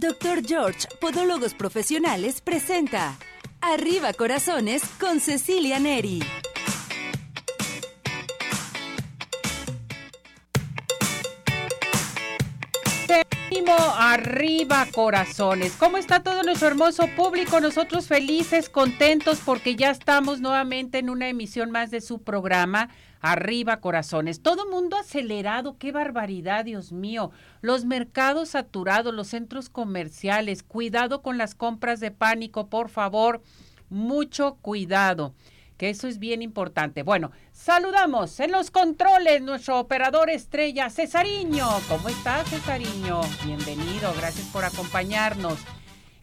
Dr. George, Podólogos Profesionales, presenta Arriba Corazones con Cecilia Neri. arriba corazones. ¿Cómo está todo nuestro hermoso público? Nosotros felices, contentos porque ya estamos nuevamente en una emisión más de su programa Arriba corazones. Todo mundo acelerado, qué barbaridad, Dios mío. Los mercados saturados, los centros comerciales, cuidado con las compras de pánico, por favor. Mucho cuidado que eso es bien importante. Bueno, saludamos en los controles nuestro operador estrella Cesariño. ¿Cómo estás, Cesariño? Bienvenido, gracias por acompañarnos.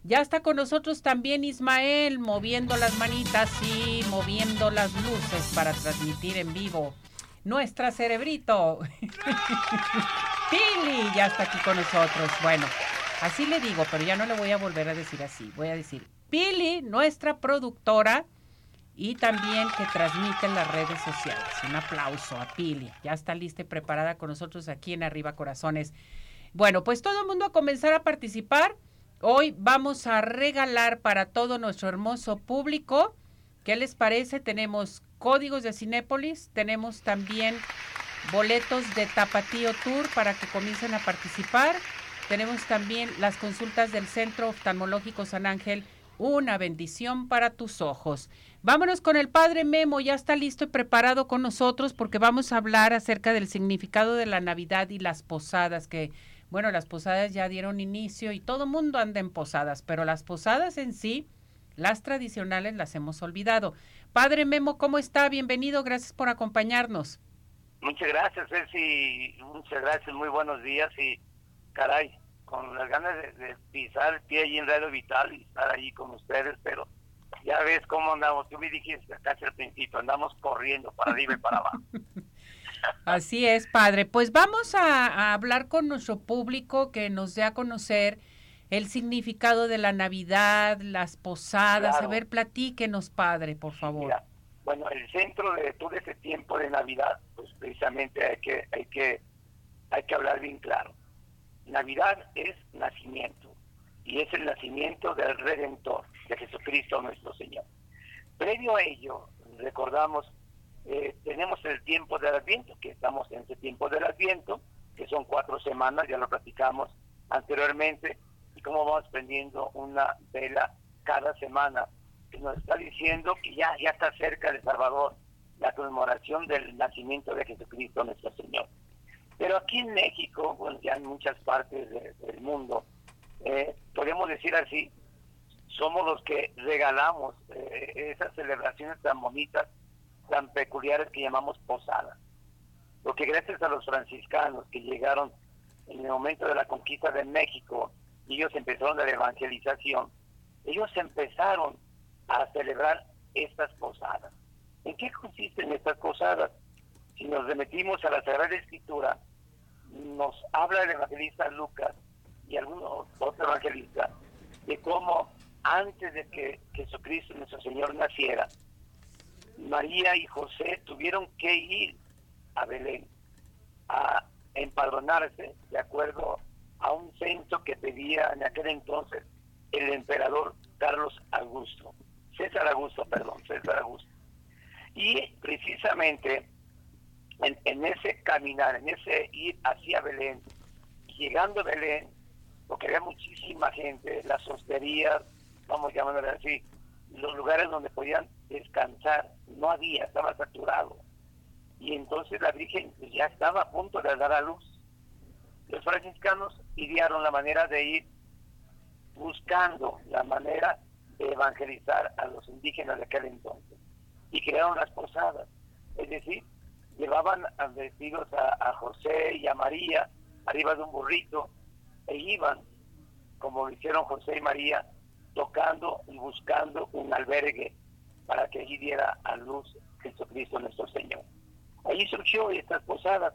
Ya está con nosotros también Ismael, moviendo las manitas y moviendo las luces para transmitir en vivo. Nuestra cerebrito. Pili ya está aquí con nosotros. Bueno, así le digo, pero ya no le voy a volver a decir así. Voy a decir, Pili, nuestra productora, y también que transmite en las redes sociales. Un aplauso a Pili. Ya está lista y preparada con nosotros aquí en Arriba Corazones. Bueno, pues todo el mundo a comenzar a participar. Hoy vamos a regalar para todo nuestro hermoso público. ¿Qué les parece? Tenemos códigos de Cinépolis, tenemos también boletos de Tapatío Tour para que comiencen a participar. Tenemos también las consultas del Centro Oftalmológico San Ángel, una bendición para tus ojos. Vámonos con el padre Memo, ya está listo y preparado con nosotros porque vamos a hablar acerca del significado de la Navidad y las posadas, que bueno, las posadas ya dieron inicio y todo mundo anda en posadas, pero las posadas en sí, las tradicionales las hemos olvidado. Padre Memo, ¿cómo está? Bienvenido, gracias por acompañarnos. Muchas gracias, Ceci, muchas gracias, muy buenos días y caray, con las ganas de, pisar el pie allí en Radio Vital y estar allí con ustedes, pero ya ves cómo andamos. Tú me dijiste casi al principio, andamos corriendo para arriba y para abajo. Así es, padre. Pues vamos a, hablar con nuestro público que nos dé a conocer el significado de la Navidad, las posadas. A ver, platíquenos, padre, por favor. bueno, el centro de todo ese tiempo de Navidad, pues precisamente hay que, hay que, hay que hablar bien claro. Navidad es nacimiento y es el nacimiento del Redentor de Jesucristo nuestro Señor. Previo a ello, recordamos, eh, tenemos el tiempo del Adviento, que estamos en ese tiempo del Adviento, que son cuatro semanas, ya lo platicamos anteriormente, y cómo vamos prendiendo una vela cada semana, que nos está diciendo que ya, ya está cerca de Salvador, la conmemoración del nacimiento de Jesucristo nuestro Señor. Pero aquí en México, bueno, ya en muchas partes del mundo, eh, podemos decir así, somos los que regalamos eh, esas celebraciones tan bonitas, tan peculiares que llamamos posadas. Porque gracias a los franciscanos que llegaron en el momento de la conquista de México, ellos empezaron la evangelización, ellos empezaron a celebrar estas posadas. ¿En qué consisten estas posadas? Si nos remetimos a la Sagrada Escritura, nos habla el evangelista Lucas y algunos otros evangelistas de cómo antes de que Jesucristo nuestro Señor naciera, María y José tuvieron que ir a Belén a empadronarse de acuerdo a un censo que pedía en aquel entonces el emperador Carlos Augusto, César Augusto, perdón, César Augusto. Y precisamente en, ese caminar, en ese ir hacia Belén, llegando a Belén, porque había muchísima gente, las hosterías, vamos llamándole así, los lugares donde podían descansar, no había, estaba saturado. Y entonces la Virgen pues, ya estaba a punto de dar a luz. Los franciscanos idearon la manera de ir buscando la manera de evangelizar a los indígenas de aquel entonces. Y crearon las posadas. Es decir, llevaban vestidos a, a José y a María arriba de un burrito e iban, como hicieron José y María, tocando y buscando un albergue para que allí diera a luz Jesucristo nuestro Señor. Allí surgió estas posadas,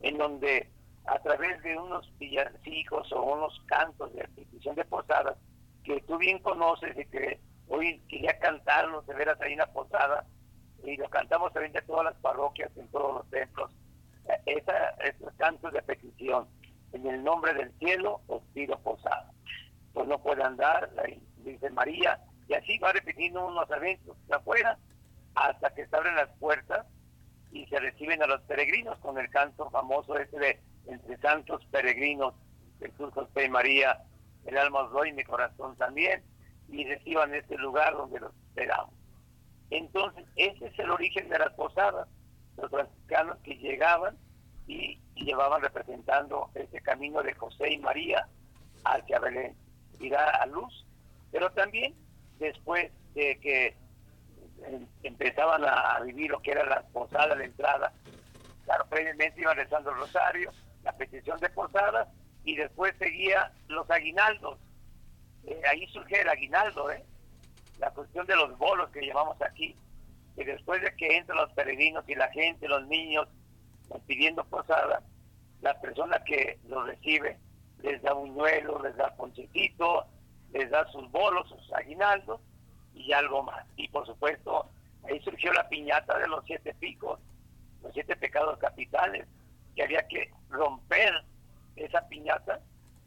en donde a través de unos villancicos o unos cantos de institución de posadas, que tú bien conoces y que hoy quería cantarlos de veras en la posada, y lo cantamos también de todas las parroquias, en todos los templos, esa, esos cantos de petición, en el nombre del cielo os pido posada. pues no puede andar, la Virgen María, y así va repitiendo unos eventos de afuera hasta que se abren las puertas y se reciben a los peregrinos con el canto famoso ese de entre santos peregrinos, Jesús, José y María, el alma os doy, mi corazón también, y reciban este lugar donde los esperamos. Entonces, ese es el origen de las posadas, los franciscanos que llegaban y, llevaban representando ese camino de José y María hacia Belén, y da a luz, pero también después de que em, empezaban a vivir lo que era la posada, la entrada, claro, previamente iban rezando el rosario, la petición de posadas, y después seguía los aguinaldos. Eh, ahí surge el aguinaldo, ¿eh? la cuestión de los bolos que llevamos aquí, y después de que entran los peregrinos y la gente, los niños, pidiendo posada, la persona que los recibe les da buñuelos, les da ponchecito, les da sus bolos, sus aguinaldos y algo más. Y por supuesto, ahí surgió la piñata de los siete picos, los siete pecados capitales, que había que romper esa piñata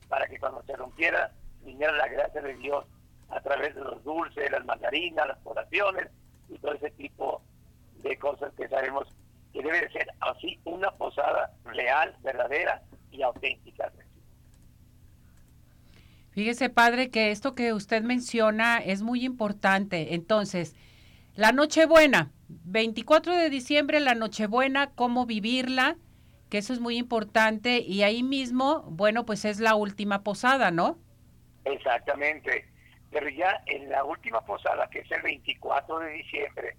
para que cuando se rompiera viniera la gracia de Dios a través de los dulces, las mandarinas, las oraciones y todo ese tipo de cosas que sabemos que debe de ser así una posada real, verdadera y auténtica. Fíjese, padre, que esto que usted menciona es muy importante. Entonces, la Nochebuena, 24 de diciembre, la Nochebuena, cómo vivirla, que eso es muy importante. Y ahí mismo, bueno, pues es la última posada, ¿no? Exactamente. Pero ya en la última posada, que es el 24 de diciembre,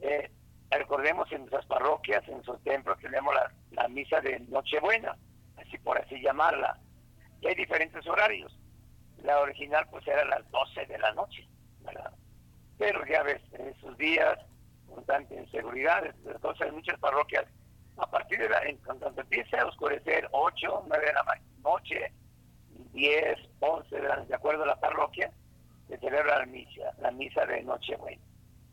eh, recordemos en nuestras parroquias, en nuestros templos, tenemos la, la misa de Nochebuena, así por así llamarla. Y hay diferentes horarios. La original pues era a las 12 de la noche, ¿verdad? Pero ya ves, en esos días, con tanta inseguridad, entonces en muchas parroquias, a partir de la, en, cuando empiece a oscurecer, 8, 9 de la noche, 10, 11 de, la, de acuerdo a la parroquia, se celebra la misa, la misa de Nochebuena,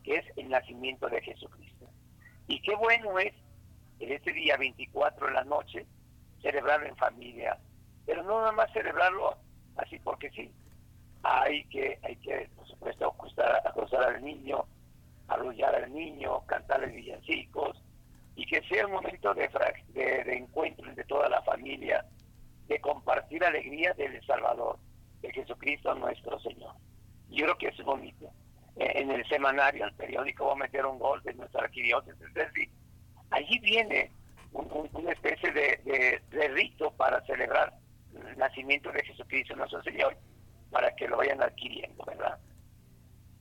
que es el nacimiento de Jesucristo. Y qué bueno es en este día 24 de la noche celebrarlo en familia, pero no nada más celebrarlo así porque sí. Hay que, hay que por supuesto, acostar, acostar al niño, arrullar al niño, cantarle villancicos, y que sea un momento de, de, encuentro entre toda la familia, de compartir alegría del Salvador, de Jesucristo nuestro Señor. Yo creo que es bonito. Eh, en el semanario, el periódico, va a meter un gol de nuestra arquidiócesis. Es decir, allí viene una especie de, de rito para celebrar el nacimiento de Jesucristo nuestro Señor para que lo vayan adquiriendo, ¿verdad?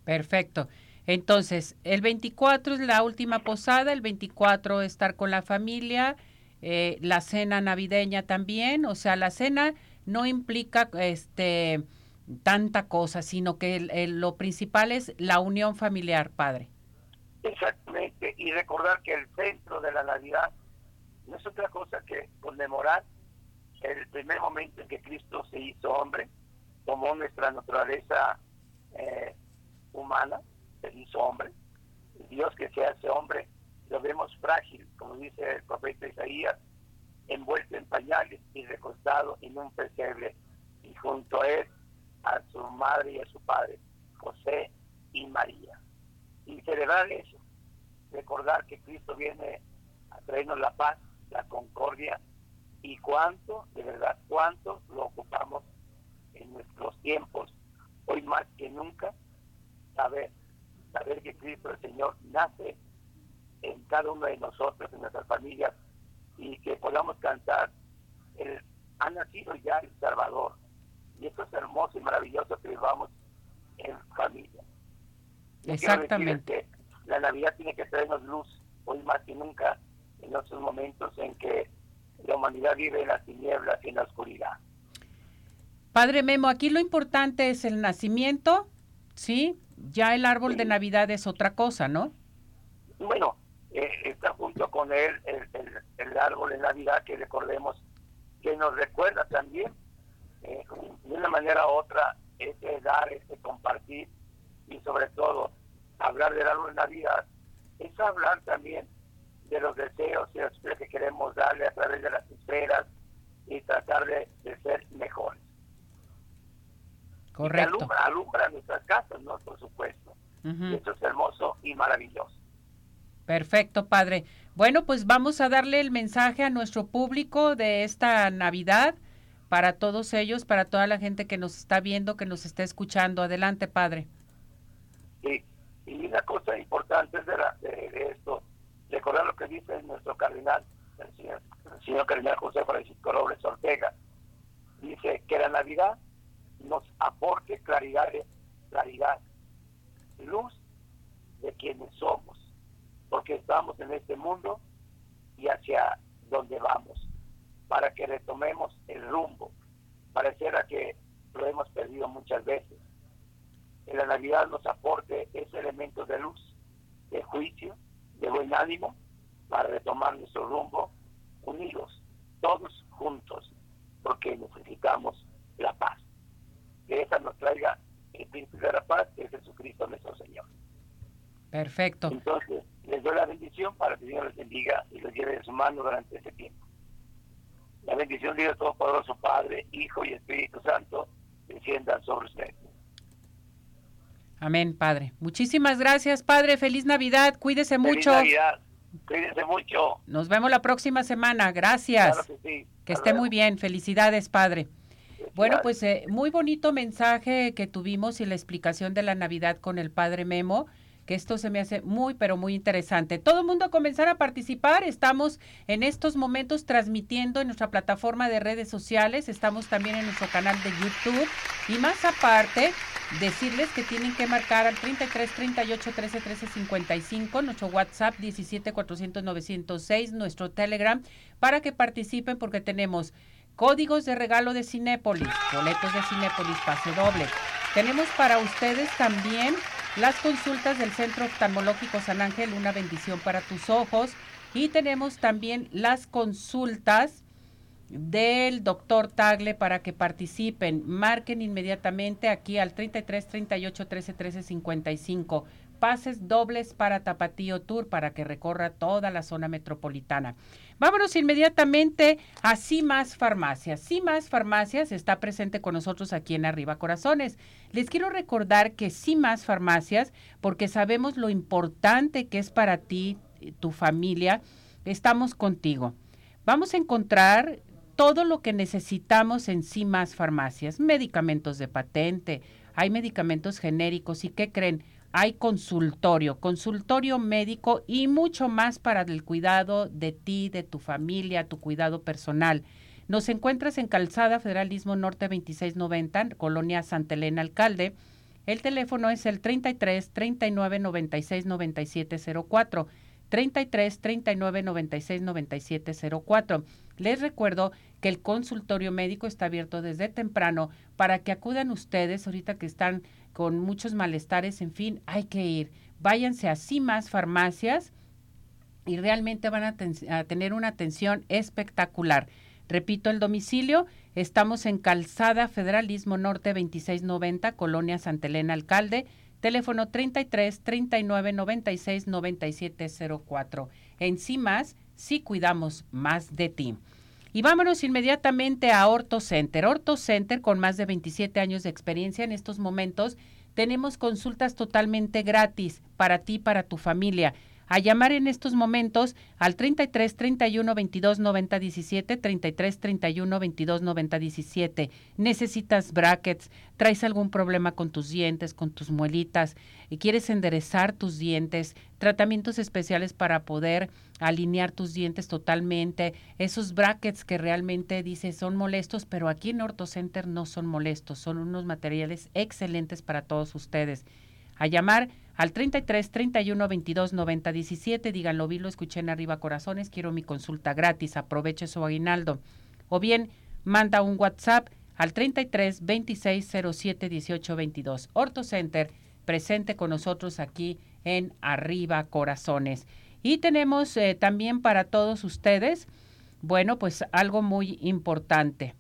Perfecto. Entonces, el 24 es la última posada, el 24 estar con la familia, eh, la cena navideña también, o sea, la cena no implica este tanta cosa, sino que lo principal es la unión familiar, padre. Exactamente, y recordar que el centro de la Navidad no es otra cosa que conmemorar el primer momento en que Cristo se hizo hombre, tomó nuestra naturaleza eh, humana, se hizo hombre. Dios que se hace hombre, lo vemos frágil, como dice el profeta Isaías, envuelto en pañales y recostado en un pesebre, y junto a él, a su madre y a su padre, José y María. Y celebrar eso, recordar que Cristo viene a traernos la paz, la concordia y cuánto, de verdad, cuánto lo ocupamos en nuestros tiempos, hoy más que nunca, saber, saber que Cristo el Señor nace en cada uno de nosotros, en nuestras familias, y que podamos cantar, el, ha nacido ya el Salvador. Y eso es hermoso y maravilloso que vivamos en familia. Exactamente. La Navidad tiene que traernos luz, hoy más que nunca, en esos momentos en que la humanidad vive en las tinieblas y en la oscuridad. Padre Memo, aquí lo importante es el nacimiento, ¿sí? Ya el árbol de Navidad es otra cosa, ¿no? Bueno, eh, está junto con él el, árbol de Navidad que recordemos, que nos recuerda también, eh, de una manera u otra, este dar, este compartir y sobre todo hablar del árbol de Navidad, es hablar también de los deseos y las que queremos darle a través de las esferas y tratar de, ser mejores. Correcto. alumbra, nuestras casas, ¿no? Por supuesto. Eso es hermoso y maravilloso. Perfecto, padre. Bueno, pues vamos a darle el mensaje a nuestro público de esta Navidad para todos ellos, para toda la gente que nos está viendo, que nos está escuchando. Adelante, padre. Sí, y una cosa importante de, de, esto, recordar lo que dice nuestro cardenal, el señor, el señor cardenal José Francisco Robles Ortega. Dice que la Navidad nos aporte claridad, claridad, luz de quienes somos, porque estamos en este mundo y hacia donde vamos, para que retomemos el rumbo. Pareciera que lo hemos perdido muchas veces. En la Navidad nos aporte ese elemento de luz, de juicio, de buen ánimo, para retomar nuestro rumbo unidos, todos juntos, porque necesitamos la paz que esa nos traiga el príncipe de la paz, que es Jesucristo nuestro Señor. Perfecto. Entonces, les doy la bendición para que Dios les bendiga y les lleve de su mano durante este tiempo. La bendición de Dios Todopoderoso, Padre, Hijo y Espíritu Santo, descienda sobre ustedes. Amén, Padre. Muchísimas gracias, Padre. Feliz Navidad. Cuídese Feliz mucho. Navidad. Cuídense mucho. Nos vemos la próxima semana. Gracias. que, sí. que esté muy bien. Felicidades, Padre. Bueno, pues eh, muy bonito mensaje que tuvimos y la explicación de la Navidad con el Padre Memo que esto se me hace muy, pero muy interesante. Todo el mundo a comenzar a participar. Estamos en estos momentos transmitiendo en nuestra plataforma de redes sociales. Estamos también en nuestro canal de YouTube. Y más aparte, decirles que tienen que marcar al 33 38 13 13 55, nuestro WhatsApp 17 400 906, nuestro Telegram, para que participen porque tenemos Códigos de regalo de Cinépolis, boletos de Cinépolis, pase doble. Tenemos para ustedes también las consultas del Centro Oftalmológico San Ángel, una bendición para tus ojos. Y tenemos también las consultas del doctor Tagle para que participen. Marquen inmediatamente aquí al 33 38 13 13 55 pases dobles para Tapatío Tour para que recorra toda la zona metropolitana. Vámonos inmediatamente a CIMAS Farmacias. CIMAS Farmacias está presente con nosotros aquí en Arriba Corazones. Les quiero recordar que CIMAS Farmacias, porque sabemos lo importante que es para ti, tu familia, estamos contigo. Vamos a encontrar todo lo que necesitamos en CIMAS Farmacias, medicamentos de patente, hay medicamentos genéricos y ¿qué creen? Hay consultorio, consultorio médico y mucho más para el cuidado de ti, de tu familia, tu cuidado personal. Nos encuentras en Calzada Federalismo Norte 2690, Colonia Santa Elena Alcalde. El teléfono es el 33 39 96 97 04. 33 39 96 97 04. Les recuerdo que el consultorio médico está abierto desde temprano para que acudan ustedes ahorita que están con muchos malestares, en fin, hay que ir. Váyanse a CIMAS Farmacias y realmente van a, tener una atención espectacular. Repito el domicilio, estamos en Calzada Federalismo Norte 2690, Colonia Santa Elena Alcalde, teléfono 33 39 96 97 04. En CIMAS, sí cuidamos más de ti. Y vámonos inmediatamente a Orto Center. Orto Center, con más de 27 años de experiencia en estos momentos, tenemos consultas totalmente gratis para ti, para tu familia a llamar en estos momentos al 33 31 22 90 17, 33 31 22 90 17. Necesitas brackets, traes algún problema con tus dientes, con tus muelitas, y quieres enderezar tus dientes, tratamientos especiales para poder alinear tus dientes totalmente, esos brackets que realmente dices son molestos, pero aquí en OrtoCenter no son molestos, son unos materiales excelentes para todos ustedes. A llamar al 33 31 22 90 17. Díganlo, vi, lo escuché en arriba corazones, quiero mi consulta gratis, aproveche su aguinaldo. O bien, manda un WhatsApp al 33 26 07 18 22. Orto Center, presente con nosotros aquí en Arriba Corazones. Y tenemos eh, también para todos ustedes, bueno, pues algo muy importante.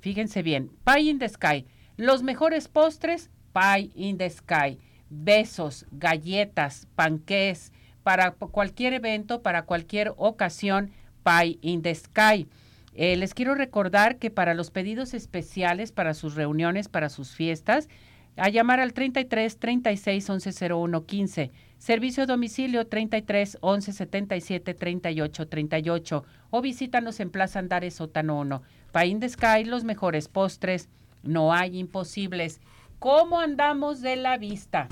Fíjense bien, Pie in the Sky. Los mejores postres, Pie in the Sky besos, galletas, panqués, para cualquier evento, para cualquier ocasión, Pie in the Sky. Eh, les quiero recordar que para los pedidos especiales, para sus reuniones, para sus fiestas, a llamar al 33 36 11 01 15. Servicio a domicilio 33 11 77 38 38 o visítanos en Plaza Andares Sótano 1. Paín de Sky, los mejores postres, no hay imposibles. ¿Cómo andamos de la vista?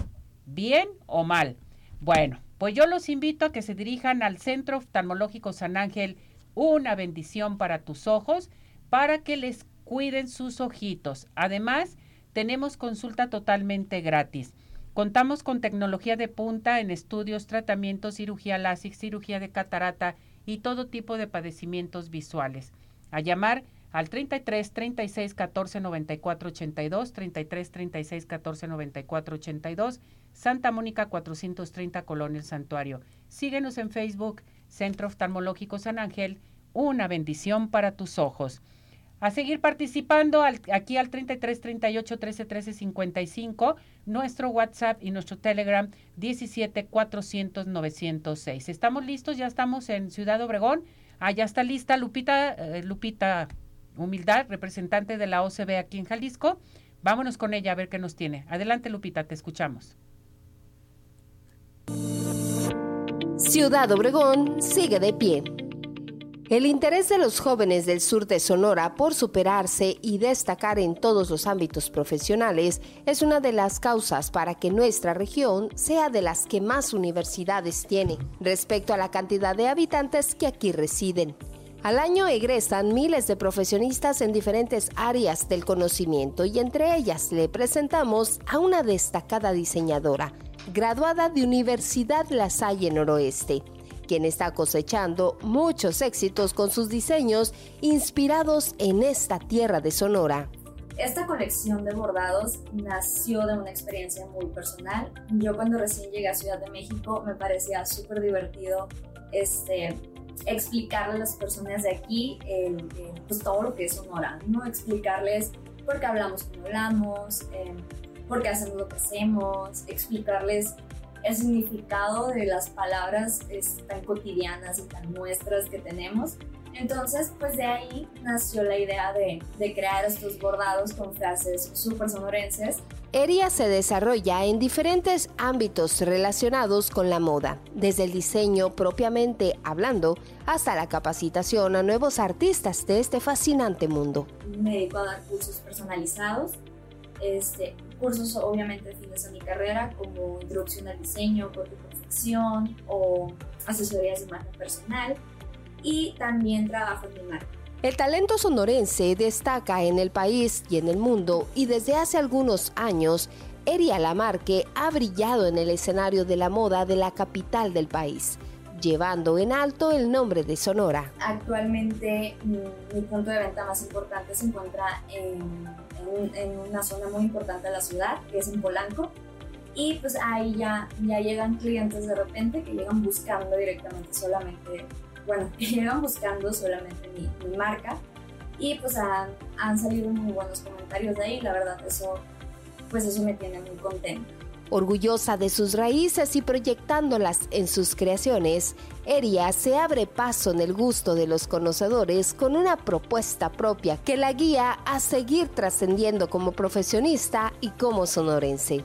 ¿Bien o mal? Bueno, pues yo los invito a que se dirijan al Centro Oftalmológico San Ángel, una bendición para tus ojos, para que les cuiden sus ojitos. Además, tenemos consulta totalmente gratis. Contamos con tecnología de punta en estudios, tratamientos, cirugía láser, cirugía de catarata y todo tipo de padecimientos visuales. A llamar al 33 36 14 94 82, 33 36 14 94 82, Santa Mónica 430 Colonia El Santuario. Síguenos en Facebook, Centro Oftalmológico San Ángel, una bendición para tus ojos. A seguir participando aquí al 33 38 13 13 55, nuestro WhatsApp y nuestro Telegram 17 400 906. ¿Estamos listos? Ya estamos en Ciudad Obregón. Ah, ya está lista Lupita, eh, Lupita Humildad, representante de la OCB aquí en Jalisco. Vámonos con ella a ver qué nos tiene. Adelante, Lupita, te escuchamos. Ciudad Obregón sigue de pie. El interés de los jóvenes del sur de Sonora por superarse y destacar en todos los ámbitos profesionales es una de las causas para que nuestra región sea de las que más universidades tiene respecto a la cantidad de habitantes que aquí residen. Al año egresan miles de profesionistas en diferentes áreas del conocimiento y entre ellas le presentamos a una destacada diseñadora, graduada de Universidad La Salle Noroeste, quien está cosechando muchos éxitos con sus diseños inspirados en esta tierra de Sonora. Esta colección de bordados nació de una experiencia muy personal. Yo cuando recién llegué a Ciudad de México me parecía súper divertido este, explicarle a las personas de aquí pues todo lo que es Sonora, ¿no? Explicarles por qué hablamos como hablamos, eh, por qué hacemos lo que hacemos, explicarles el significado de las palabras tan cotidianas y tan nuestras que tenemos. Entonces, pues de ahí nació la idea de, de crear estos bordados con frases súper sonorenses ERIA se desarrolla en diferentes ámbitos relacionados con la moda, desde el diseño propiamente hablando hasta la capacitación a nuevos artistas de este fascinante mundo. Me dedico a dar cursos personalizados, este, cursos obviamente fines de mi carrera como introducción al diseño, corte confección o asesorías de imagen personal y también trabajo en mi marca. El talento sonorense destaca en el país y en el mundo y desde hace algunos años, Eria Lamarque ha brillado en el escenario de la moda de la capital del país, llevando en alto el nombre de Sonora. Actualmente mi, punto de venta más importante se encuentra en, en, una zona muy importante de la ciudad, que es en Polanco, y pues ahí ya, ya llegan clientes de repente que llegan buscando directamente solamente bueno, que llevan buscando solamente mi, marca y pues han, han, salido muy buenos comentarios de ahí, la verdad eso, pues eso me tiene muy contenta. Orgullosa de sus raíces y proyectándolas en sus creaciones, Eria se abre paso en el gusto de los conocedores con una propuesta propia que la guía a seguir trascendiendo como profesionista y como sonorense.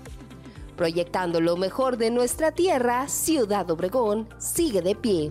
Proyectando lo mejor de nuestra tierra, Ciudad Obregón sigue de pie.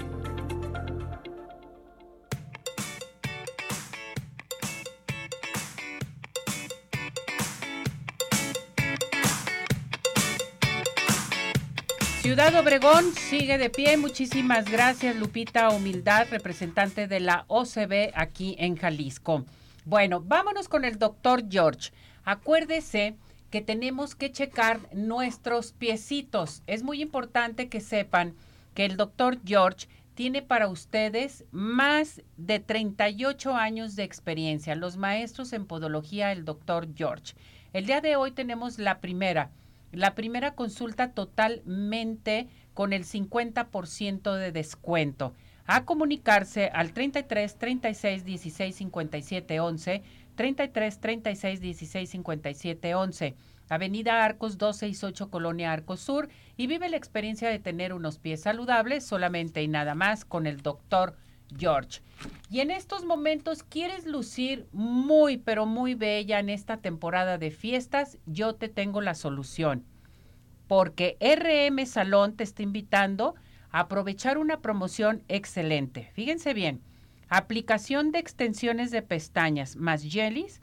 Ciudad Obregón sigue de pie. Muchísimas gracias, Lupita Humildad, representante de la OCB aquí en Jalisco. Bueno, vámonos con el doctor George. Acuérdese que tenemos que checar nuestros piecitos. Es muy importante que sepan que el doctor George tiene para ustedes más de 38 años de experiencia. Los maestros en podología, el doctor George. El día de hoy tenemos la primera la primera consulta totalmente con el 50% de descuento. A comunicarse al 33 36 16 57 11, 33 36 16 57 11, Avenida Arcos 268, Colonia Arcos Sur, y vive la experiencia de tener unos pies saludables solamente y nada más con el doctor George. Y en estos momentos quieres lucir muy, pero muy bella en esta temporada de fiestas, yo te tengo la solución. Porque RM Salón te está invitando a aprovechar una promoción excelente. Fíjense bien, aplicación de extensiones de pestañas más jellies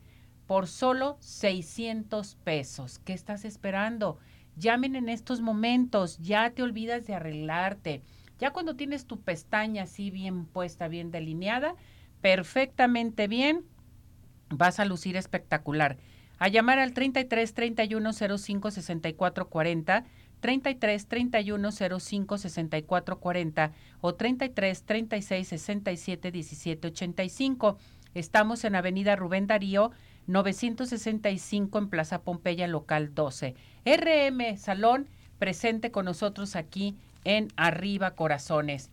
por solo 600 pesos. ¿Qué estás esperando? Llamen en estos momentos, ya te olvidas de arreglarte. Ya cuando tienes tu pestaña así bien puesta, bien delineada, perfectamente bien, vas a lucir espectacular. A llamar al 33 31 05 64 40, 33 31 05 64 40 o 33 36 67 17 85. Estamos en Avenida Rubén Darío, 965 en Plaza Pompeya, local 12. RM Salón, presente con nosotros aquí en Arriba Corazones.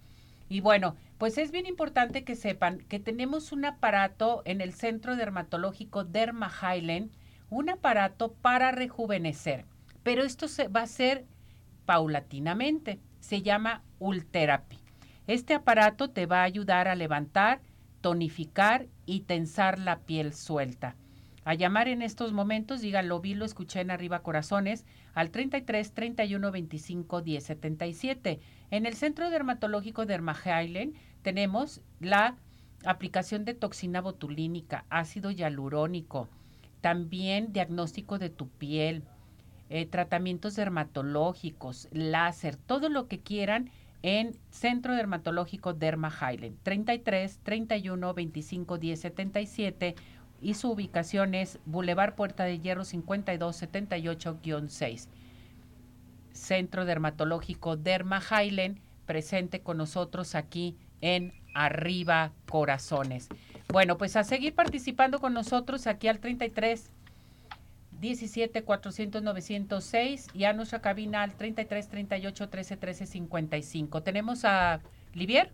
Y bueno, pues es bien importante que sepan que tenemos un aparato en el Centro Dermatológico Derma un aparato para rejuvenecer. Pero esto se va a hacer paulatinamente. Se llama Ultherapy. Este aparato te va a ayudar a levantar, tonificar y tensar la piel suelta. A llamar en estos momentos, diga, lo vi, lo escuché en Arriba Corazones, al 33 31 25 10 77. En el Centro Dermatológico de Highland tenemos la aplicación de toxina botulínica, ácido hialurónico, también diagnóstico de tu piel, eh, tratamientos dermatológicos, láser, todo lo que quieran en Centro Dermatológico Derma Highland, 33 31 25 10 77 y su ubicación es Boulevard Puerta de Hierro 5278-6. Centro Dermatológico Derma Highland, presente con nosotros aquí en Arriba Corazones. Bueno, pues a seguir participando con nosotros aquí al 33 17 400 906 y a nuestra cabina al 33 38 13 13 55. Tenemos a Livier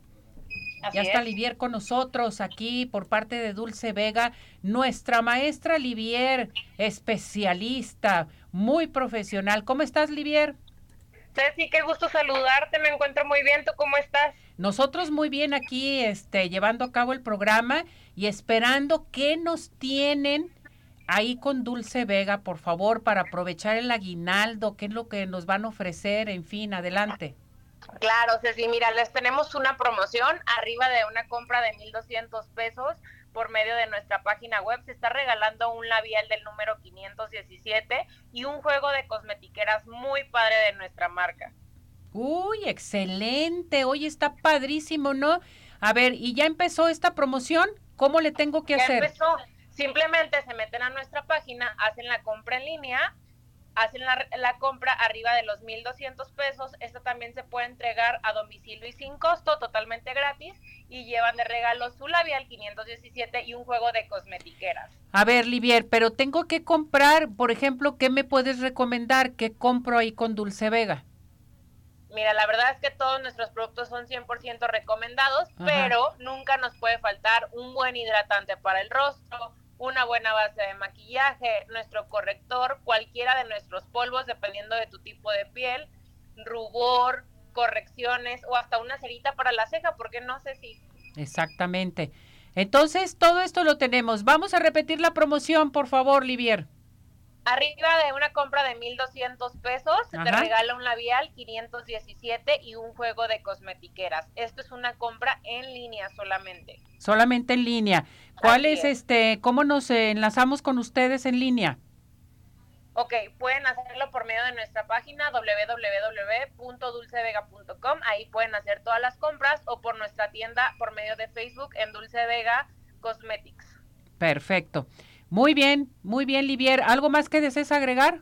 ya está Livier con nosotros aquí por parte de Dulce Vega, nuestra maestra Livier, especialista, muy profesional. ¿Cómo estás, Livier? Ceci, qué gusto saludarte, me encuentro muy bien, ¿tú cómo estás? Nosotros muy bien aquí, este, llevando a cabo el programa y esperando que nos tienen ahí con Dulce Vega, por favor, para aprovechar el aguinaldo, qué es lo que nos van a ofrecer, en fin, adelante. Claro, Ceci, mira, les tenemos una promoción arriba de una compra de 1.200 pesos por medio de nuestra página web. Se está regalando un labial del número 517 y un juego de cosmetiqueras muy padre de nuestra marca. Uy, excelente. Hoy está padrísimo, ¿no? A ver, ¿y ya empezó esta promoción? ¿Cómo le tengo que ya hacer? Empezó. Simplemente se meten a nuestra página, hacen la compra en línea hacen la, compra arriba de los 1.200 pesos. Esto también se puede entregar a domicilio y sin costo, totalmente gratis. Y llevan de regalo su labial 517 y un juego de cosmetiqueras. A ver, Livier, pero tengo que comprar, por ejemplo, ¿qué me puedes recomendar? ¿Qué compro ahí con Dulce Vega? Mira, la verdad es que todos nuestros productos son 100% recomendados, pero nunca nos puede faltar un buen hidratante para el rostro, una buena base de maquillaje, nuestro corrector, cualquiera de nuestros polvos, dependiendo de tu tipo de piel, rubor, correcciones o hasta una cerita para la ceja, porque no sé si. Exactamente. Entonces, todo esto lo tenemos. Vamos a repetir la promoción, por favor, Livier. Arriba de una compra de 1.200 pesos, te regala un labial 517 y un juego de cosmetiqueras. Esto es una compra en línea solamente. Solamente en línea. ¿Cuál es, este, cómo nos enlazamos con ustedes en línea? Ok, pueden hacerlo por medio de nuestra página www.dulcevega.com. Ahí pueden hacer todas las compras o por nuestra tienda por medio de Facebook en Dulce Vega Cosmetics. Perfecto. Muy bien, muy bien, Livier. ¿Algo más que desees agregar?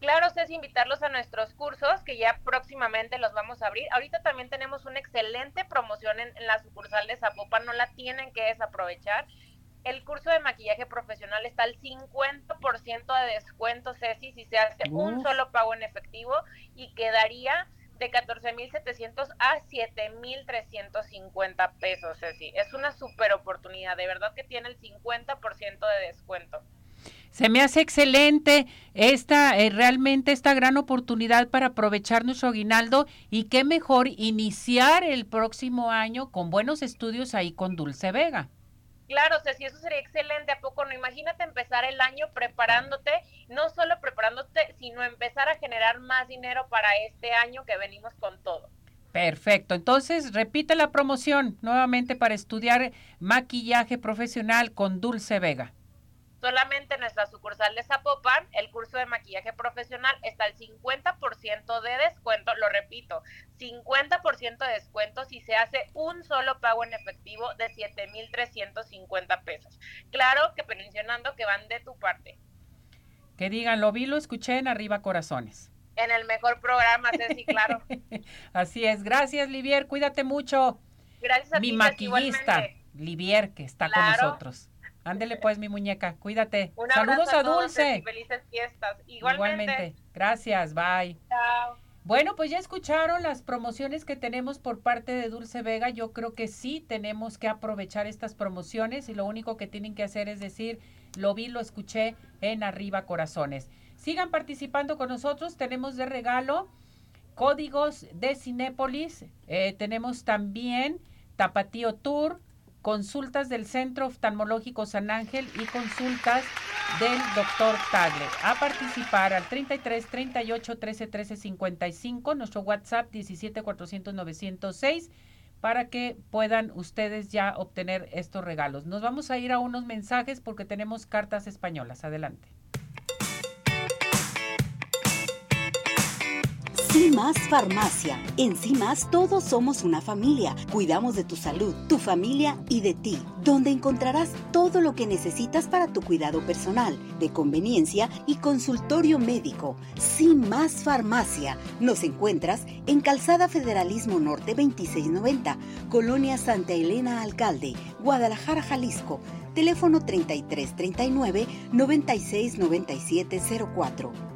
Claro, es invitarlos a nuestros cursos que ya próximamente los vamos a abrir. Ahorita también tenemos una excelente promoción en, la sucursal de Zapopan, no la tienen que desaprovechar. El curso de maquillaje profesional está al 50% de descuento, Ceci, si se hace un solo pago en efectivo y quedaría de 14.700 a 7.350 pesos, Ceci. Es una super oportunidad, de verdad que tiene el 50% de descuento. Se me hace excelente esta, eh, realmente esta gran oportunidad para aprovechar nuestro aguinaldo y qué mejor iniciar el próximo año con buenos estudios ahí con Dulce Vega. Claro, Ceci, eso sería excelente, ¿a poco no? Imagínate empezar el año preparándote, no solo preparándote, sino empezar a generar más dinero para este año que venimos con todo. Perfecto, entonces repite la promoción nuevamente para estudiar maquillaje profesional con Dulce Vega. Solamente en nuestra sucursal de Zapopan, el curso de maquillaje profesional está al 50% de descuento, lo repito, 50% de descuento si se hace un solo pago en efectivo de 7,350 pesos. Claro que mencionando que van de tu parte. Que digan, lo vi, lo escuché en Arriba Corazones. En el mejor programa, Ceci, claro. Así es. Gracias, Livier. Cuídate mucho. Gracias a Mi maquillista, Livier, que está con nosotros. Ándele pues, mi muñeca, cuídate. Saludos a, Dulce. felices fiestas. Igualmente. Gracias, bye. Chao. Bueno, pues ya escucharon las promociones que tenemos por parte de Dulce Vega. Yo creo que sí tenemos que aprovechar estas promociones y lo único que tienen que hacer es decir, lo vi, lo escuché en Arriba Corazones. Sigan participando con nosotros. Tenemos de regalo códigos de Cinépolis. Eh, tenemos también Tapatío Tour, consultas del Centro Oftalmológico San Ángel y consultas del doctor Tagle. A participar al 33 38 13 13 55, nuestro WhatsApp 17 400 906 para que puedan ustedes ya obtener estos regalos. Nos vamos a ir a unos mensajes porque tenemos cartas españolas. Adelante. CIMAS Farmacia. En CIMAS todos somos una familia. Cuidamos de tu salud, tu familia y de ti, donde encontrarás todo lo que necesitas para tu cuidado personal, de conveniencia y consultorio médico. CIMAS Farmacia. Nos encuentras en Calzada Federalismo Norte 2690, Colonia Santa Elena Alcalde, Guadalajara, Jalisco. Teléfono 3339 969704.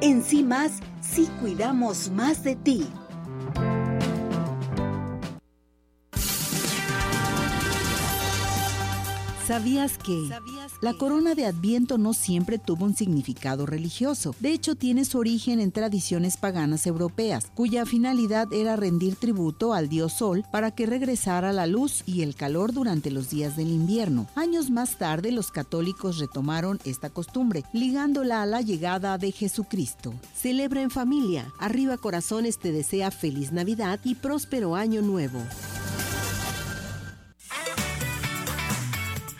En sí más, sí cuidamos más de ti. ¿Sabías que la corona de Adviento no siempre tuvo un significado religioso? De hecho, tiene su origen en tradiciones paganas europeas, cuya finalidad era rendir tributo al dios Sol para que regresara la luz y el calor durante los días del invierno. Años más tarde, los católicos retomaron esta costumbre, ligándola a la llegada de Jesucristo. Celebra en familia. Arriba Corazones te desea feliz Navidad y próspero año nuevo.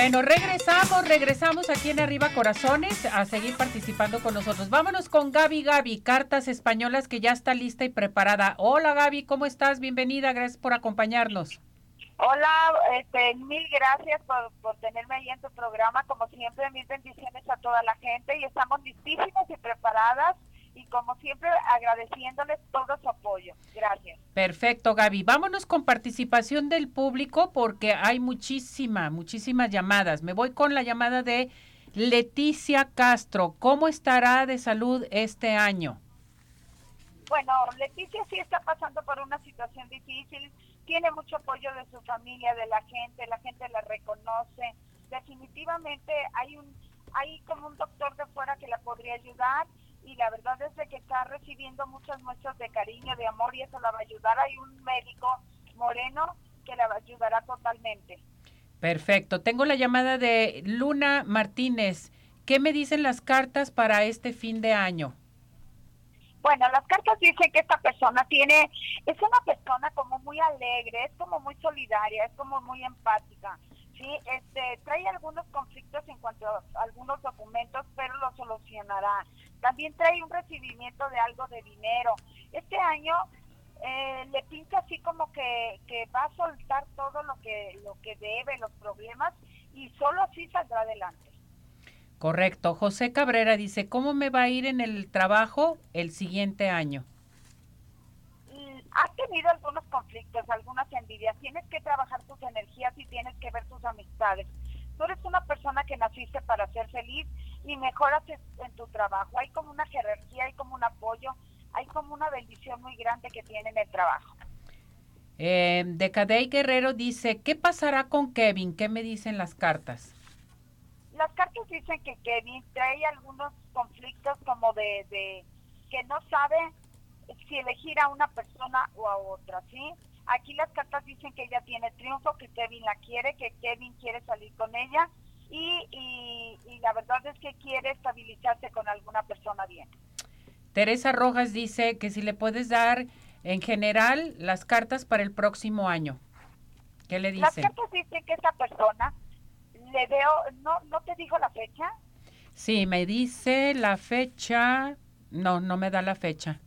Bueno, regresamos, regresamos aquí en Arriba Corazones a seguir participando con nosotros. Vámonos con Gaby Gaby, Cartas Españolas, que ya está lista y preparada. Hola Gaby, ¿cómo estás? Bienvenida, gracias por acompañarnos. Hola, este, mil gracias por, por tenerme ahí en tu programa. Como siempre, mil bendiciones a toda la gente y estamos listísimas y preparadas como siempre agradeciéndoles todo su apoyo. Gracias. Perfecto, Gaby. Vámonos con participación del público porque hay muchísima, muchísimas llamadas. Me voy con la llamada de Leticia Castro. ¿Cómo estará de salud este año? Bueno, Leticia sí está pasando por una situación difícil, tiene mucho apoyo de su familia, de la gente, la gente la reconoce. Definitivamente hay un hay como un doctor de fuera que la podría ayudar y la verdad es que está recibiendo muchas muestras de cariño, de amor y eso la va a ayudar. Hay un médico moreno que la ayudará totalmente. Perfecto. Tengo la llamada de Luna Martínez. ¿Qué me dicen las cartas para este fin de año? Bueno, las cartas dicen que esta persona tiene, es una persona como muy alegre, es como muy solidaria, es como muy empática. Sí, este, trae algunos conflictos en cuanto a algunos documentos, pero lo solucionará. También trae un recibimiento de algo de dinero. Este año eh, le pinta así como que, que va a soltar todo lo que, lo que debe, los problemas, y solo así saldrá adelante. Correcto. José Cabrera dice, ¿cómo me va a ir en el trabajo el siguiente año? Has tenido algunos conflictos, algunas envidias. Tienes que trabajar tus energías y tienes que ver tus amistades. Tú eres una persona que naciste para ser feliz y mejoras en tu trabajo. Hay como una jerarquía, hay como un apoyo, hay como una bendición muy grande que tiene en el trabajo. Eh, Decadey Guerrero dice, ¿qué pasará con Kevin? ¿Qué me dicen las cartas? Las cartas dicen que Kevin trae algunos conflictos como de, de que no sabe si elegir a una persona o a otra, ¿sí? Aquí las cartas dicen que ella tiene triunfo, que Kevin la quiere, que Kevin quiere salir con ella y, y, la verdad es que quiere estabilizarse con alguna persona bien. Teresa Rojas dice que si le puedes dar en general las cartas para el próximo año. ¿Qué le dice? Las cartas dicen que esa persona le veo, ¿no, ¿no te dijo la fecha? Sí, me dice la fecha, no, no me da la fecha.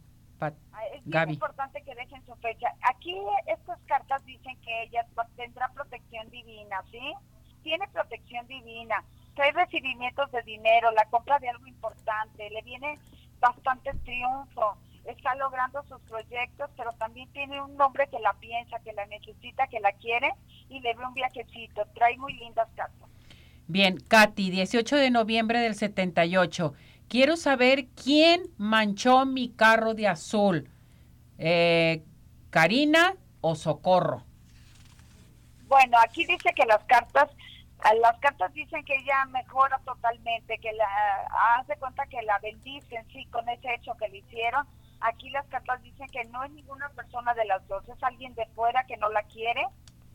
Es bien importante que dejen su fecha. Aquí estas cartas dicen que ella tendrá protección divina, ¿sí? tiene protección divina, trae recibimientos de dinero, la compra de algo importante, le viene bastante triunfo, está logrando sus proyectos, pero también tiene un hombre que la piensa, que la necesita, que la quiere y le ve un viajecito, trae muy lindas cartas. Bien, Katy, 18 de noviembre del 78. Quiero saber quién manchó mi carro de azul. Eh, ¿Karina o Socorro? Bueno, aquí dice que las cartas las cartas dicen que ella mejora totalmente, que la hace cuenta que la bendicen, sí, con ese hecho que le hicieron. Aquí las cartas dicen que no es ninguna persona de las dos, es alguien de fuera que no la quiere,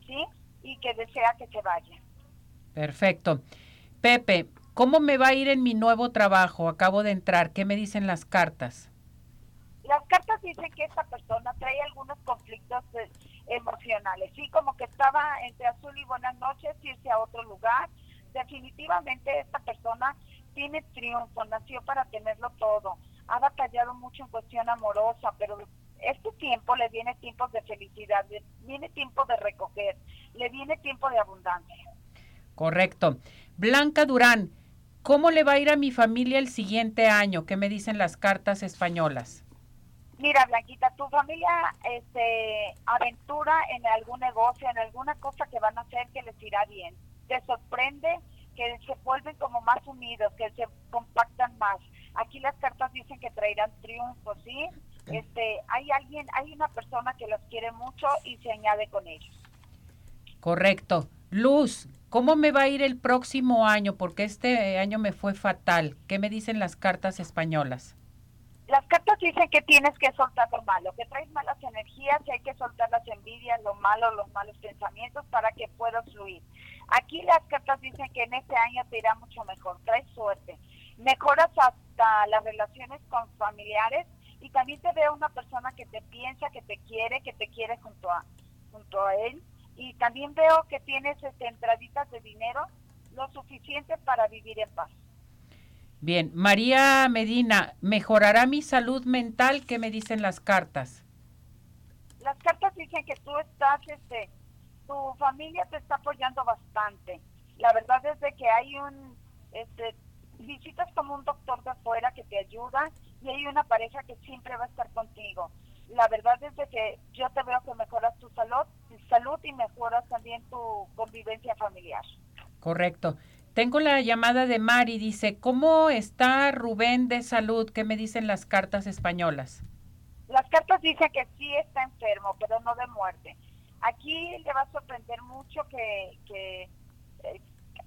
sí, y que desea que se vaya. Perfecto. Pepe, ¿cómo me va a ir en mi nuevo trabajo? Acabo de entrar, ¿qué me dicen las cartas? Las cartas dicen que esta persona trae algunos conflictos emocionales, sí, como que estaba entre azul y buenas noches, irse a otro lugar. Definitivamente esta persona tiene triunfo, nació para tenerlo todo. Ha batallado mucho en cuestión amorosa, pero este tiempo le viene tiempo de felicidad, le viene tiempo de recoger, le viene tiempo de abundancia. Correcto. Blanca Durán, ¿cómo le va a ir a mi familia el siguiente año? ¿Qué me dicen las cartas españolas? Mira, Blanquita, tu familia este, aventura en algún negocio, en alguna cosa que van a hacer que les irá bien. Te sorprende que se vuelven como más unidos, que se compactan más. Aquí las cartas dicen que traerán triunfo, ¿sí? Este, hay alguien, hay una persona que los quiere mucho y se añade con ellos. Correcto. Luz, ¿cómo me va a ir el próximo año? Porque este año me fue fatal. ¿Qué me dicen las cartas españolas? Las cartas dicen que tienes que soltar lo malo, que traes malas energías y hay que soltar las envidias, lo malo, los malos pensamientos para que puedas fluir. Aquí las cartas dicen que en este año te irá mucho mejor, traes suerte, mejoras hasta las relaciones con familiares y también te veo una persona que te piensa, que te quiere, que te quiere junto a, junto a él y también veo que tienes este, entraditas de dinero lo suficiente para vivir en paz. Bien, María Medina, ¿mejorará mi salud mental? ¿Qué me dicen las cartas? Las cartas dicen que tú estás, este, tu familia te está apoyando bastante. La verdad es de que hay un, este, visitas como un doctor de afuera que te ayuda y hay una pareja que siempre va a estar contigo. La verdad es de que yo te veo que mejoras tu salud, salud y mejoras también tu convivencia familiar. Correcto. Tengo la llamada de Mari, dice, ¿cómo está Rubén de salud? ¿Qué me dicen las cartas españolas? Las cartas dicen que sí está enfermo, pero no de muerte. Aquí le va a sorprender mucho que, que eh,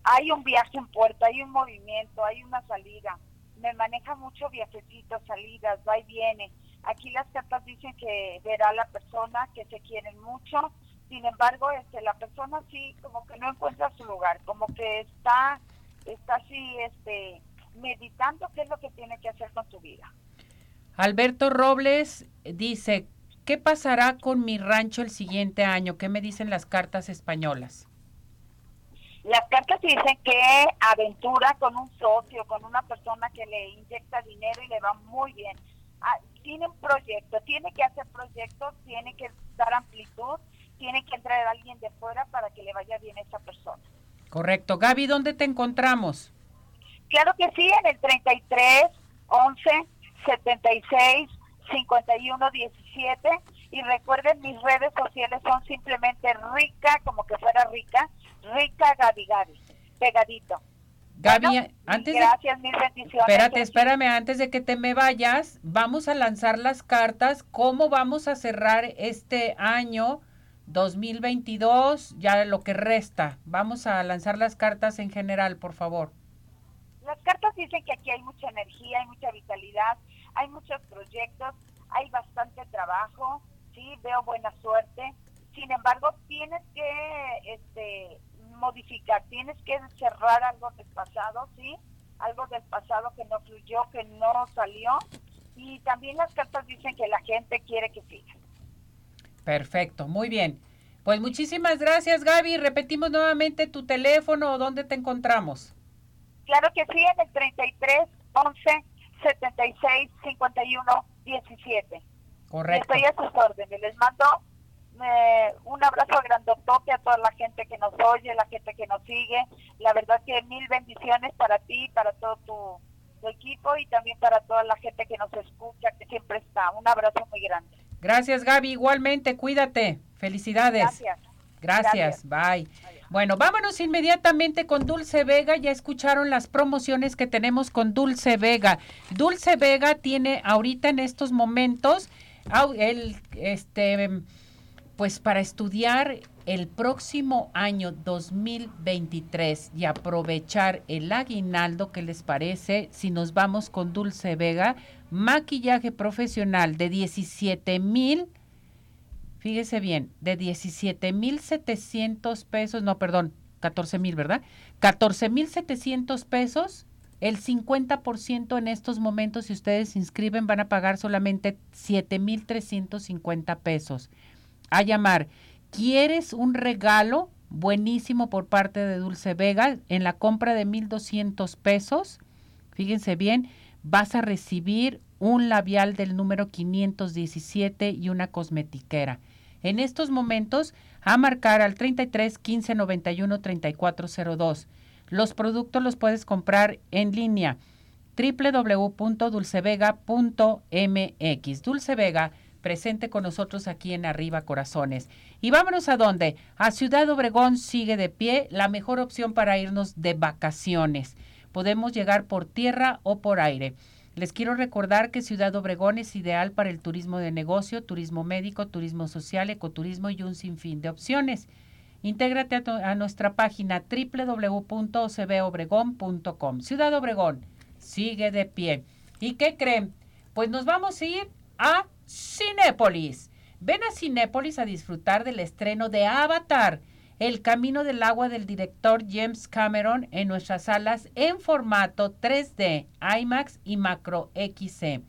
hay un viaje en puerto, hay un movimiento, hay una salida. Me maneja mucho viajecitos, salidas, va y viene. Aquí las cartas dicen que verá a la persona, que se quieren mucho. Sin embargo, este, la persona sí como que no encuentra su lugar, como que está, está así, este, meditando qué es lo que tiene que hacer con su vida. Alberto Robles dice, ¿qué pasará con mi rancho el siguiente año? ¿Qué me dicen las cartas españolas? Las cartas dicen que aventura con un socio, con una persona que le inyecta dinero y le va muy bien. Ah, tiene un proyecto, tiene que hacer proyectos, tiene que dar amplitud, tiene que entrar alguien de fuera para que le vaya bien a esa persona. Correcto. Gaby, ¿dónde te encontramos? Claro que sí, en el 33 11 76 51 17 y recuerden mis redes sociales son simplemente rica como que fuera rica rica Gaby Gaby pegadito Gaby antes gracias mil bendiciones espérate espérame antes de que te me vayas vamos a lanzar las cartas cómo vamos a cerrar este año 2022 ya lo que resta vamos a lanzar las cartas en general por favor las cartas dicen que aquí hay mucha energía hay mucha vitalidad hay muchos proyectos hay bastante trabajo sí, veo buena suerte. Sin embargo, tienes que este, modificar, tienes que cerrar algo del pasado, ¿sí? Algo del pasado que no fluyó, que no salió. Y también las cartas dicen que la gente quiere que siga. Perfecto, muy bien. Pues muchísimas gracias, Gaby. Repetimos nuevamente tu teléfono o dónde te encontramos. Claro que sí, en el 33 11 76 51 17. Correcto. Estoy a sus órdenes. Les mando eh, un abrazo grandotote a toda la gente que nos oye, la gente que nos sigue. La verdad que mil bendiciones para ti, para todo tu, equipo y también para toda la gente que nos escucha, que siempre está. Un abrazo muy grande. Gracias, Gaby. Igualmente, cuídate. Felicidades. Gracias. Gracias, bye. Bueno, vámonos inmediatamente con Dulce Vega. Ya escucharon las promociones que tenemos con Dulce Vega. Dulce Vega tiene ahorita en estos momentos el, este, pues para estudiar el próximo año 2023 y aprovechar el aguinaldo que les parece si nos vamos con Dulce Vega, maquillaje profesional de 17 mil, fíjese bien, de 17 mil 700 pesos, no, perdón, 14 mil, ¿verdad? 14 mil 700 pesos el 50% en estos momentos, si ustedes se inscriben, van a pagar solamente 7,350 pesos. A llamar, ¿quieres un regalo buenísimo por parte de Dulce Vega en la compra de 1,200 pesos? Fíjense bien, vas a recibir un labial del número 517 y una cosmetiquera. En estos momentos, a marcar al 33 15 91 3402. Los productos los puedes comprar en línea www.dulcevega.mx. Dulce Vega, presente con nosotros aquí en Arriba Corazones. Y vámonos a dónde? A Ciudad Obregón sigue de pie la mejor opción para irnos de vacaciones. Podemos llegar por tierra o por aire. Les quiero recordar que Ciudad Obregón es ideal para el turismo de negocio, turismo médico, turismo social, ecoturismo y un sinfín de opciones. Intégrate a, nuestra página www.ocbobregón.com. Ciudad Obregón sigue de pie. ¿Y qué creen? Pues nos vamos a ir a Cinépolis. Ven a Cinépolis a disfrutar del estreno de Avatar, El Camino del Agua del director James Cameron en nuestras salas en formato 3D, IMAX y Macro XC,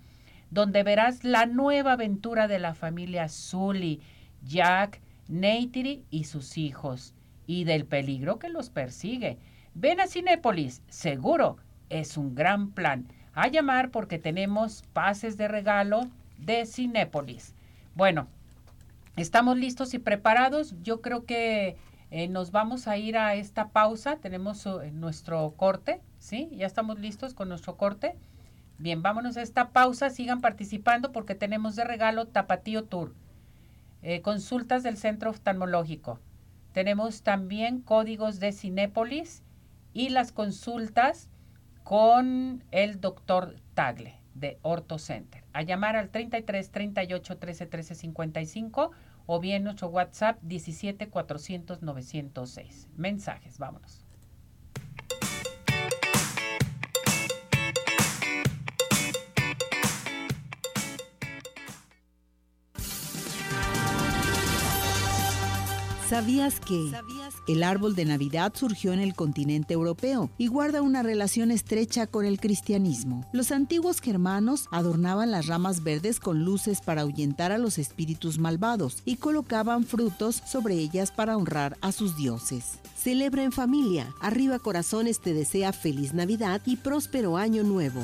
donde verás la nueva aventura de la familia Sully, Jack, Neytiri y sus hijos, y del peligro que los persigue. Ven a Cinépolis, seguro es un gran plan. A llamar porque tenemos pases de regalo de Cinépolis. Bueno, estamos listos y preparados. Yo creo que eh, nos vamos a ir a esta pausa. Tenemos uh, nuestro corte, ¿sí? Ya estamos listos con nuestro corte. Bien, vámonos a esta pausa. Sigan participando porque tenemos de regalo Tapatío Tour. Eh, consultas del centro oftalmológico. Tenemos también códigos de Cinépolis y las consultas con el doctor Tagle de Orto Center. A llamar al 33 38 13 13 55 o bien nuestro WhatsApp 17 400 906. Mensajes, vámonos. ¿Sabías que el árbol de Navidad surgió en el continente europeo y guarda una relación estrecha con el cristianismo? Los antiguos germanos adornaban las ramas verdes con luces para ahuyentar a los espíritus malvados y colocaban frutos sobre ellas para honrar a sus dioses. Celebra en familia. Arriba Corazones te desea feliz Navidad y próspero año nuevo.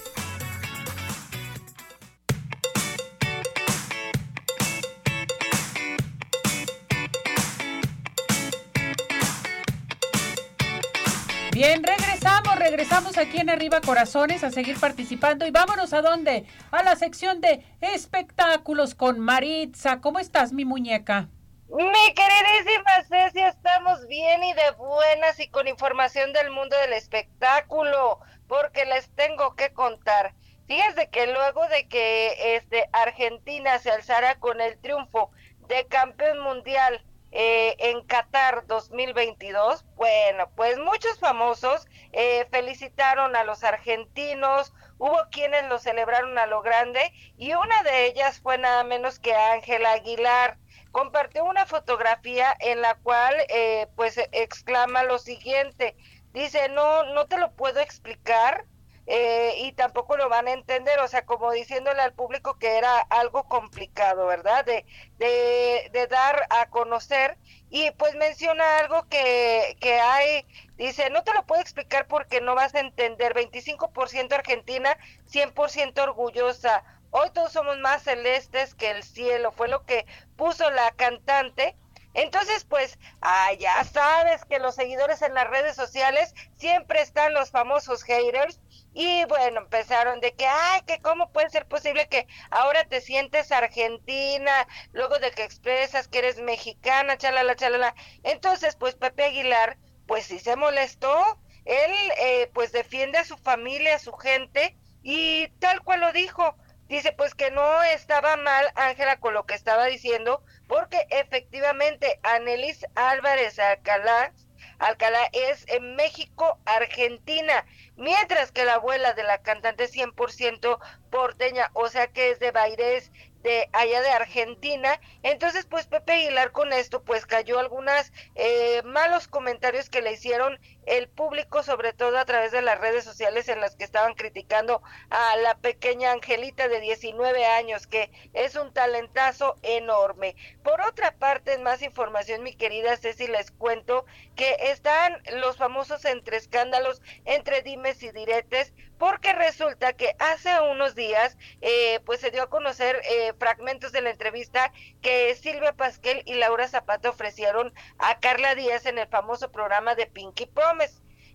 Bien, regresamos, regresamos aquí en Arriba Corazones a seguir participando y vámonos a dónde? A la sección de espectáculos con Maritza. ¿Cómo estás, mi muñeca? Mi queridísima Ceci, estamos bien y de buenas y con información del mundo del espectáculo, porque les tengo que contar. Fíjense que luego de que este Argentina se alzara con el triunfo de campeón mundial eh, en Qatar 2022, bueno, pues muchos famosos eh, felicitaron a los argentinos, hubo quienes lo celebraron a lo grande y una de ellas fue nada menos que Ángela Aguilar. Compartió una fotografía en la cual eh, pues exclama lo siguiente, dice, no, no te lo puedo explicar, eh, y tampoco lo van a entender, o sea, como diciéndole al público que era algo complicado, ¿verdad? De, de, de dar a conocer y pues menciona algo que, que hay, dice, no te lo puedo explicar porque no vas a entender, 25% Argentina, 100% orgullosa, hoy todos somos más celestes que el cielo, fue lo que puso la cantante entonces, pues, ah, ya sabes que los seguidores en las redes sociales siempre están los famosos haters. Y bueno, empezaron de que, ay, que cómo puede ser posible que ahora te sientes argentina, luego de que expresas que eres mexicana, chalala, chalala. Entonces, pues Pepe Aguilar, pues sí se molestó. Él, eh, pues defiende a su familia, a su gente, y tal cual lo dijo. Dice, pues que no estaba mal Ángela con lo que estaba diciendo, porque efectivamente Anelis Álvarez Alcalá, Alcalá es en México, Argentina, mientras que la abuela de la cantante es 100% porteña, o sea que es de Bairés de allá de Argentina. Entonces, pues Pepe Aguilar con esto, pues cayó algunas eh, malos comentarios que le hicieron el público, sobre todo a través de las redes sociales en las que estaban criticando a la pequeña Angelita de 19 años, que es un talentazo enorme. Por otra parte, en más información, mi querida Ceci, les cuento que están los famosos entre escándalos, entre dimes y diretes, porque resulta que hace unos días, eh, pues se dio a conocer eh, fragmentos de la entrevista que Silvia Pasquel y Laura Zapata ofrecieron a Carla Díaz en el famoso programa de Pinky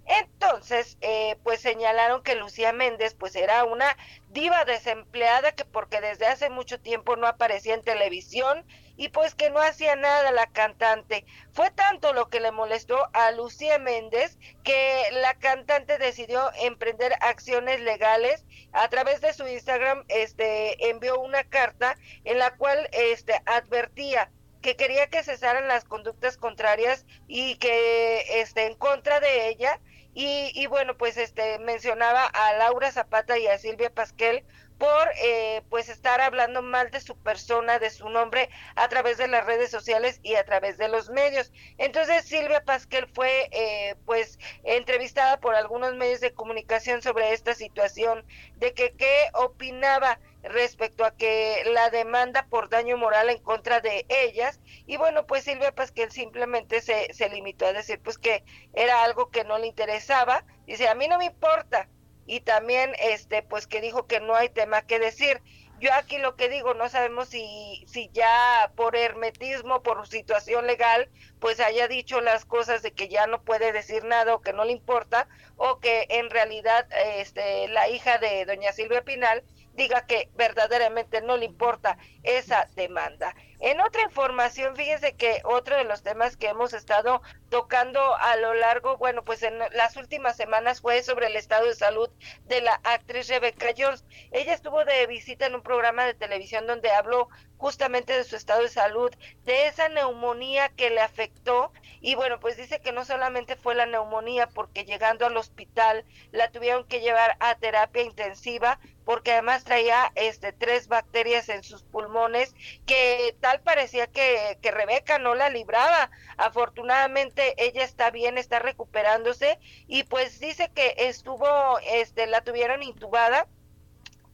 Entonces, eh, pues señalaron que Lucía Méndez, pues era una diva desempleada que porque desde hace mucho tiempo no aparecía en televisión y pues que no hacía nada la cantante. Fue tanto lo que le molestó a Lucía Méndez que la cantante decidió emprender acciones legales a través de su Instagram, este envió una carta en la cual este advertía que quería que cesaran las conductas contrarias y que este en contra de ella y, bueno, pues este mencionaba a Laura Zapata y a Silvia Pasquel por eh, pues estar hablando mal de su persona, de su nombre a través de las redes sociales y a través de los medios. Entonces Silvia Pasquel fue eh, pues entrevistada por algunos medios de comunicación sobre esta situación, de que qué opinaba respecto a que la demanda por daño moral en contra de ellas. Y bueno pues Silvia Pasquel simplemente se, se limitó a decir pues que era algo que no le interesaba. Dice a mí no me importa y también este pues que dijo que no hay tema que decir. Yo aquí lo que digo, no sabemos si, si ya por hermetismo, por situación legal, pues haya dicho las cosas de que ya no puede decir nada o que no le importa, o que en realidad este, la hija de doña Silvia Pinal diga que verdaderamente no le importa esa demanda. En otra información, fíjense que otro de los temas que hemos estado tocando a lo largo, bueno, pues en las últimas semanas fue sobre el estado de salud de la actriz Rebecca Jones. Ella estuvo de visita en un programa de televisión donde habló justamente de su estado de salud, de esa neumonía que le afectó y bueno, pues dice que no solamente fue la neumonía porque llegando al hospital la tuvieron que llevar a terapia intensiva porque además traía este tres bacterias en sus pulmones que tal parecía que, que Rebeca no la libraba. Afortunadamente ella está bien, está recuperándose y pues dice que estuvo, este, la tuvieron intubada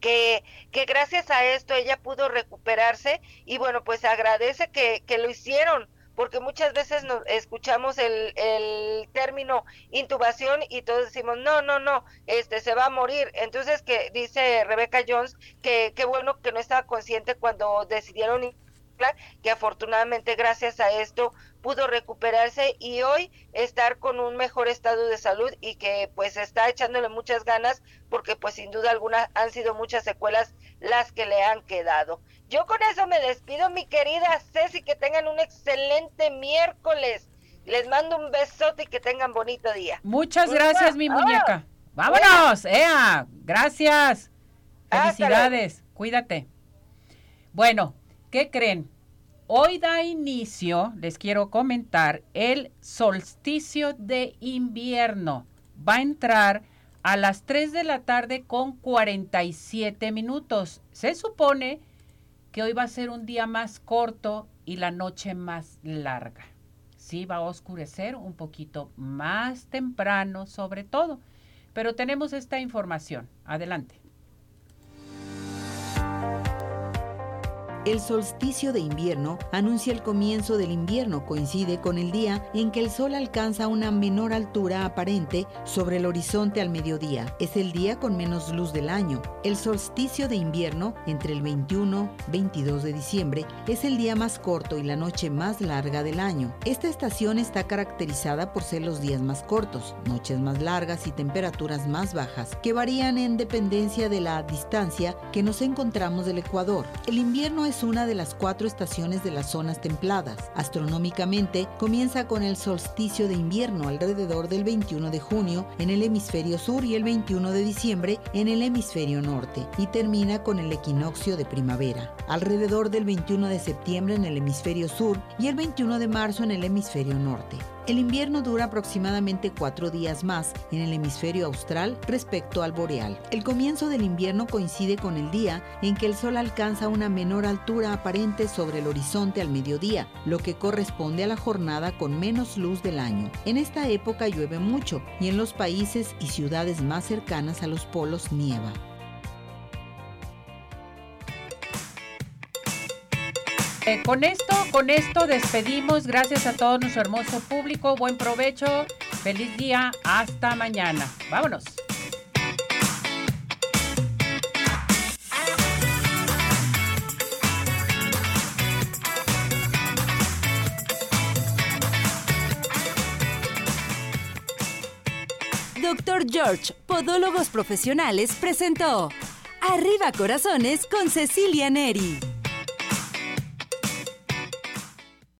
que, que, gracias a esto ella pudo recuperarse y bueno, pues agradece que, que lo hicieron porque muchas veces nos escuchamos el, el término intubación y todos decimos, no, no, no, este se va a morir. Entonces que dice Rebecca Jones que qué bueno que no estaba consciente cuando decidieron que afortunadamente gracias a esto pudo recuperarse y hoy estar con un mejor estado de salud y que pues está echándole muchas ganas porque pues sin duda alguna han sido muchas secuelas las que le han quedado. Yo con eso me despido mi querida Ceci, que tengan un excelente miércoles. Les mando un besote y que tengan bonito día. Muchas gracias mi muñeca. Vámonos, Ea, gracias. Felicidades, cuídate. Bueno, ¿qué creen? Hoy da inicio, les quiero comentar, el solsticio de invierno. Va a entrar a las 3 de la tarde con 47 minutos. Se supone que hoy va a ser un día más corto y la noche más larga. Sí, va a oscurecer un poquito más temprano sobre todo. Pero tenemos esta información. Adelante. El solsticio de invierno anuncia el comienzo del invierno, coincide con el día en que el sol alcanza una menor altura aparente sobre el horizonte al mediodía. Es el día con menos luz del año. El solsticio de invierno, entre el 21 22 de diciembre, es el día más corto y la noche más larga del año. Esta estación está caracterizada por ser los días más cortos, noches más largas y temperaturas más bajas, que varían en dependencia de la distancia que nos encontramos del Ecuador. El invierno es es una de las cuatro estaciones de las zonas templadas. Astronómicamente, comienza con el solsticio de invierno alrededor del 21 de junio en el hemisferio sur y el 21 de diciembre en el hemisferio norte y termina con el equinoccio de primavera, alrededor del 21 de septiembre en el hemisferio sur y el 21 de marzo en el hemisferio norte. El invierno dura aproximadamente cuatro días más en el hemisferio austral respecto al boreal. El comienzo del invierno coincide con el día en que el sol alcanza una menor altura aparente sobre el horizonte al mediodía, lo que corresponde a la jornada con menos luz del año. En esta época llueve mucho y en los países y ciudades más cercanas a los polos nieva. Eh, con esto, con esto despedimos. Gracias a todo nuestro hermoso público. Buen provecho. Feliz día. Hasta mañana. Vámonos. Doctor George, Podólogos Profesionales, presentó Arriba Corazones con Cecilia Neri.